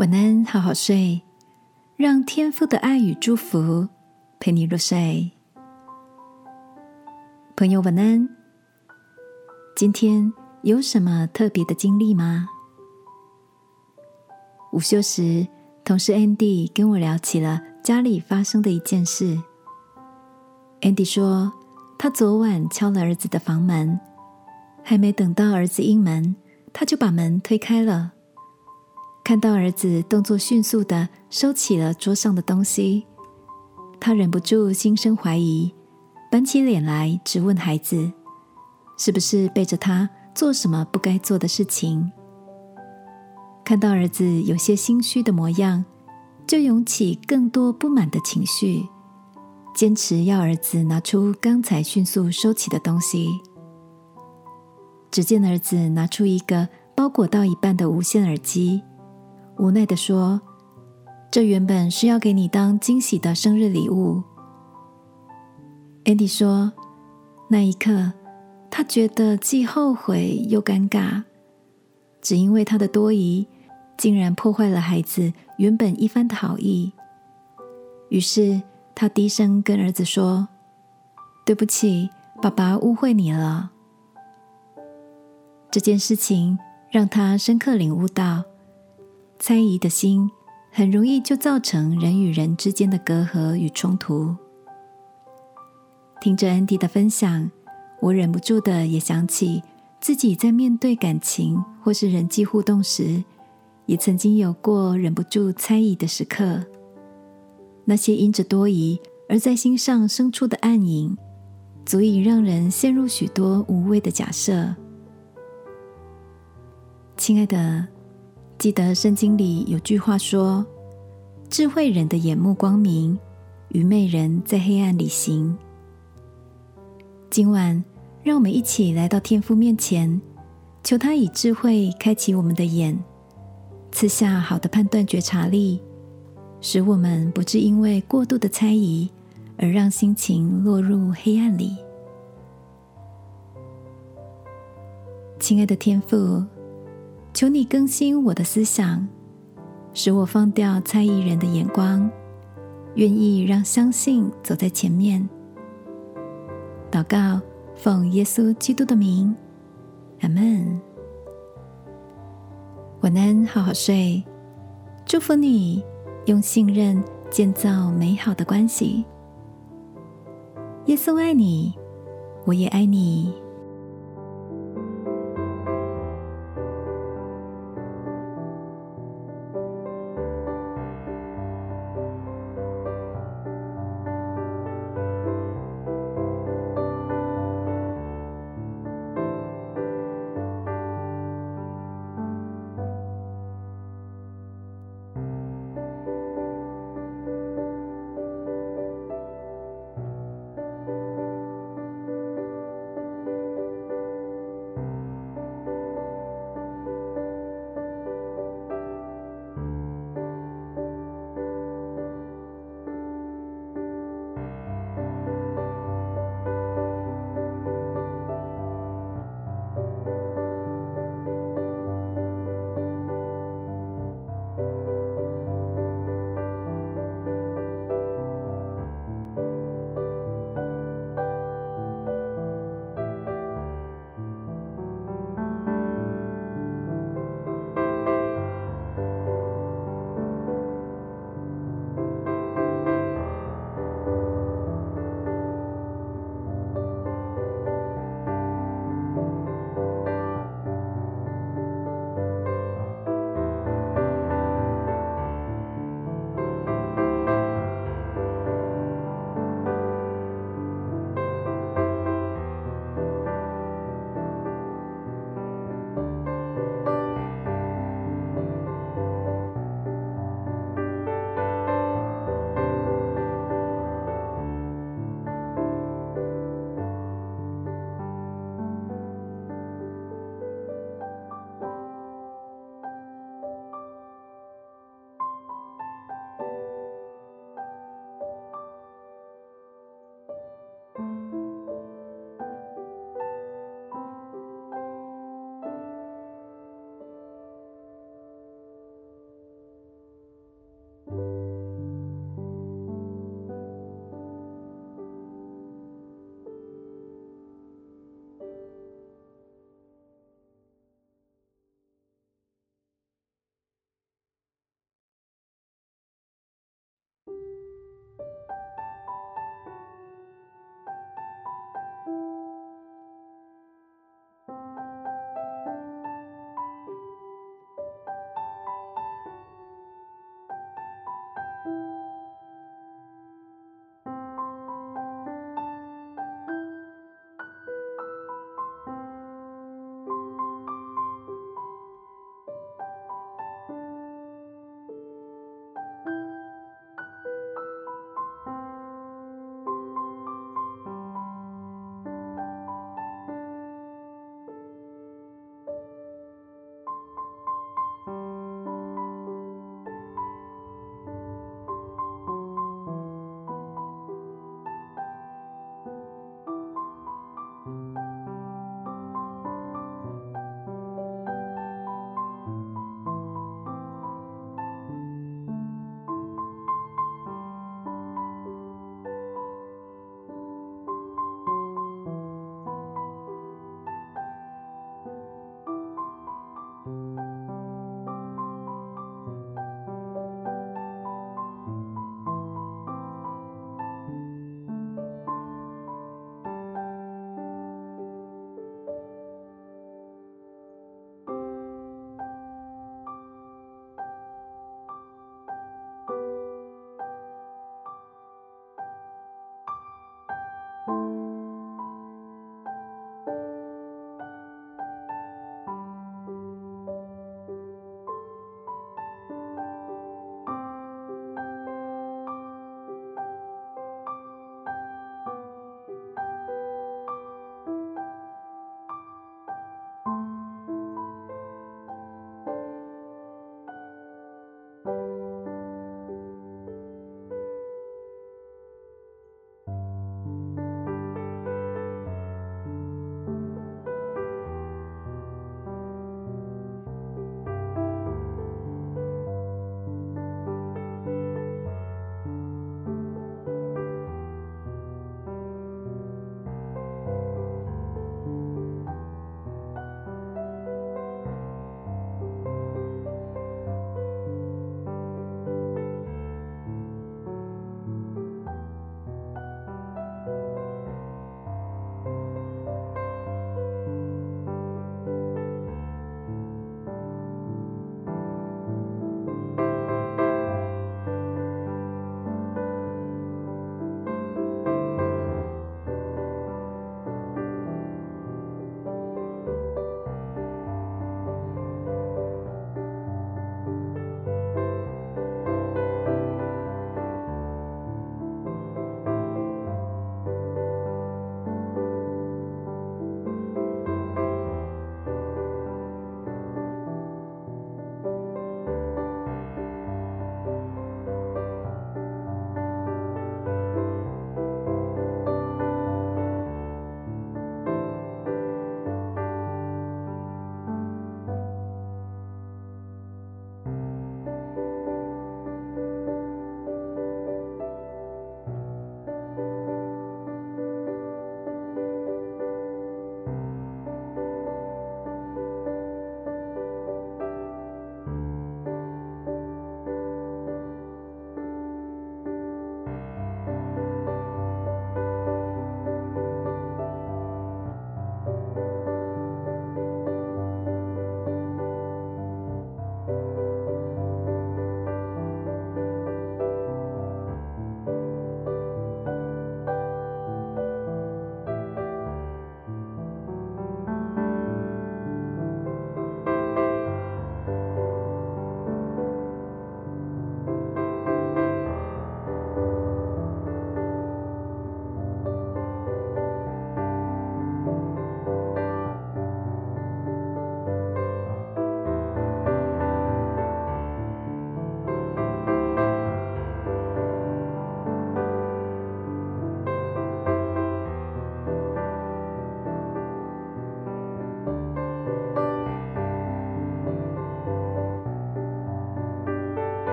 晚安，好好睡，让天父的爱与祝福陪你入睡。朋友，晚安。今天有什么特别的经历吗？午休时，同事 Andy 跟我聊起了家里发生的一件事。Andy 说，他昨晚敲了儿子的房门，还没等到儿子应门，他就把门推开了。看到儿子动作迅速的收起了桌上的东西，他忍不住心生怀疑，板起脸来质问孩子：“是不是背着他做什么不该做的事情？”看到儿子有些心虚的模样，就涌起更多不满的情绪，坚持要儿子拿出刚才迅速收起的东西。只见儿子拿出一个包裹到一半的无线耳机。无奈的说：“这原本是要给你当惊喜的生日礼物。”Andy 说：“那一刻，他觉得既后悔又尴尬，只因为他的多疑，竟然破坏了孩子原本一番的好意。于是他低声跟儿子说：‘对不起，爸爸误会你了。’这件事情让他深刻领悟到。”猜疑的心很容易就造成人与人之间的隔阂与冲突。听着安迪的分享，我忍不住的也想起自己在面对感情或是人际互动时，也曾经有过忍不住猜疑的时刻。那些因着多疑而在心上生出的暗影，足以让人陷入许多无谓的假设。亲爱的。记得圣经里有句话说：“智慧人的眼目光明，愚昧人在黑暗里行。”今晚，让我们一起来到天父面前，求他以智慧开启我们的眼，赐下好的判断觉察力，使我们不致因为过度的猜疑而让心情落入黑暗里。亲爱的天父。求你更新我的思想，使我放掉猜疑人的眼光，愿意让相信走在前面。祷告，奉耶稣基督的名，阿门。晚安，好好睡。祝福你，用信任建造美好的关系。耶稣爱你，我也爱你。